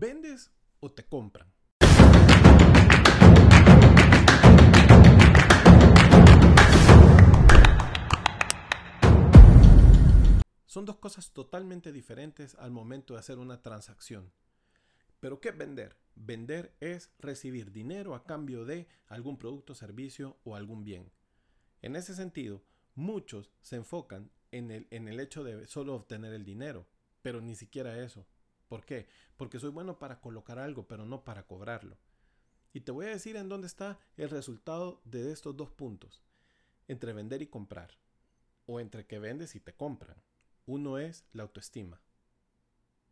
¿Vendes o te compran? Son dos cosas totalmente diferentes al momento de hacer una transacción. Pero ¿qué es vender? Vender es recibir dinero a cambio de algún producto, servicio o algún bien. En ese sentido, muchos se enfocan en el, en el hecho de solo obtener el dinero, pero ni siquiera eso. ¿Por qué? Porque soy bueno para colocar algo, pero no para cobrarlo. Y te voy a decir en dónde está el resultado de estos dos puntos. Entre vender y comprar. O entre que vendes y te compran. Uno es la autoestima.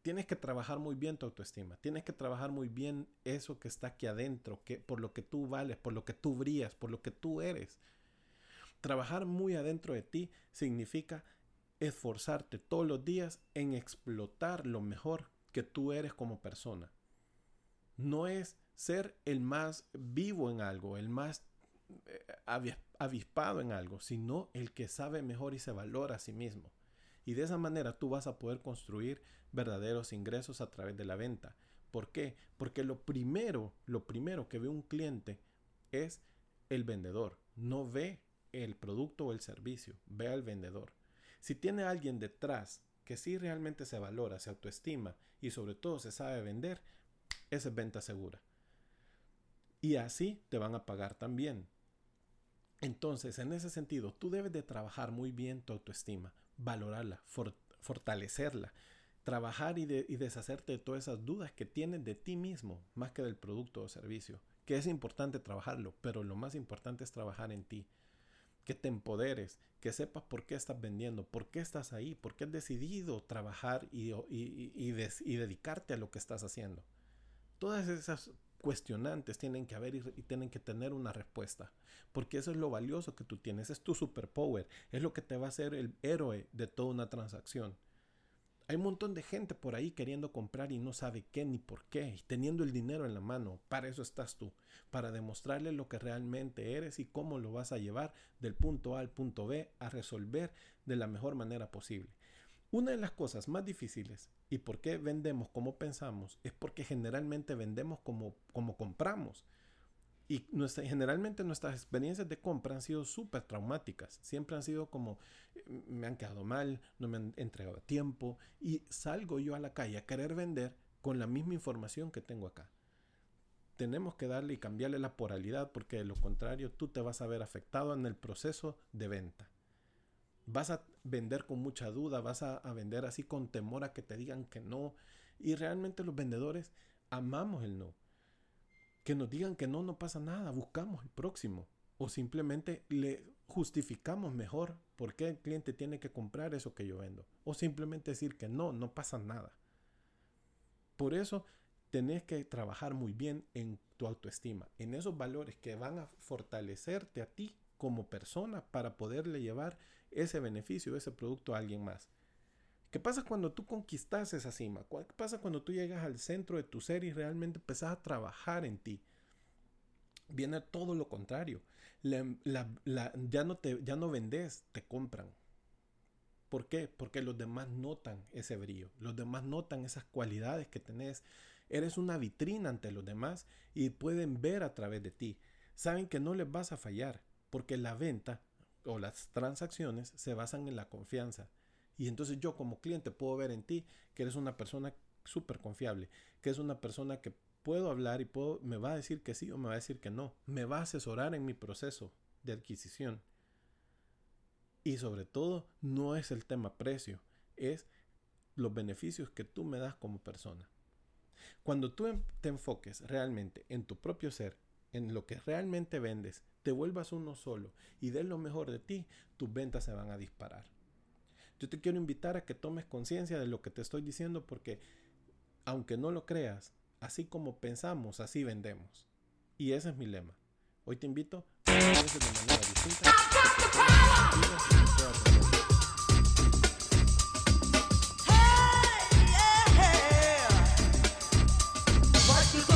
Tienes que trabajar muy bien tu autoestima. Tienes que trabajar muy bien eso que está aquí adentro, que, por lo que tú vales, por lo que tú brillas, por lo que tú eres. Trabajar muy adentro de ti significa esforzarte todos los días en explotar lo mejor que tú eres como persona. No es ser el más vivo en algo, el más eh, avispado en algo, sino el que sabe mejor y se valora a sí mismo. Y de esa manera tú vas a poder construir verdaderos ingresos a través de la venta. ¿Por qué? Porque lo primero, lo primero que ve un cliente es el vendedor. No ve el producto o el servicio, ve al vendedor. Si tiene alguien detrás que sí realmente se valora, se autoestima y sobre todo se sabe vender, esa es venta segura. Y así te van a pagar también. Entonces, en ese sentido, tú debes de trabajar muy bien tu autoestima, valorarla, fortalecerla, trabajar y, y, deshacerte de todas esas dudas que tienes de ti mismo, más que del producto o servicio. Que es importante trabajarlo, pero lo más importante es trabajar en ti. Que te empoderes, que sepas por qué estás vendiendo, por qué estás ahí, por qué has decidido trabajar y, y, y dedicarte a lo que estás haciendo. Todas esas cuestionantes tienen que haber y, tienen que tener una respuesta. Porque eso es lo valioso que tú tienes, es tu superpower, es lo que te va a hacer el héroe de toda una transacción. Hay un montón de gente por ahí queriendo comprar y no sabe qué ni por qué, y teniendo el dinero en la mano. Para eso estás tú, para demostrarle lo que realmente eres y cómo lo vas a llevar del punto A al punto B a resolver de la mejor manera posible. Una de las cosas más difíciles y por qué vendemos como pensamos es porque generalmente vendemos como, como compramos. Y nuestra, generalmente nuestras experiencias de compra han sido súper traumáticas. Siempre han sido como, eh, me han quedado mal, no me han entregado a tiempo. Y salgo yo a la calle a querer vender con la misma información que tengo acá. Tenemos que darle y cambiarle la poralidad porque de lo contrario tú te vas a ver afectado en el proceso de venta vas a vender con mucha duda, vas a, vender así con temor a que te digan que no. Y realmente los vendedores amamos el no. Que nos digan que no, no pasa nada, buscamos el próximo. O simplemente le justificamos mejor por qué el cliente tiene que comprar eso que yo vendo. O simplemente decir que no, no pasa nada. Por eso tenés que trabajar muy bien en tu autoestima, en esos valores que van a fortalecerte a ti como persona para poderle llevar ese beneficio, ese producto a alguien más. ¿Qué pasa cuando tú conquistas esa cima? ¿Qué pasa cuando tú llegas al centro de tu ser y realmente empezás a trabajar en ti? Viene todo lo contrario. ya, no te, ya no vendes, te compran. ¿Por qué? Porque los demás notan ese brillo, los demás notan esas cualidades que tenés. Eres una vitrina ante los demás y pueden ver a través de ti. Saben que no les vas a fallar, porque la venta o las transacciones se basan en la confianza. Y entonces yo como cliente puedo ver en ti que eres una persona súper confiable, que es una persona que puedo hablar y puedo, me va a decir que sí o me va a decir que no, me va a asesorar en mi proceso de adquisición. Y sobre todo, no es el tema precio, es los beneficios que tú me das como persona. Cuando tú te enfoques realmente en tu propio ser, en lo que realmente vendes, te vuelvas uno solo y des lo mejor de ti, tus ventas se van a disparar. Yo te quiero invitar a que tomes conciencia de lo que te estoy diciendo porque, aunque no lo creas, así como pensamos, así vendemos. Y ese es mi lema. Hoy te invito a que de manera distinta.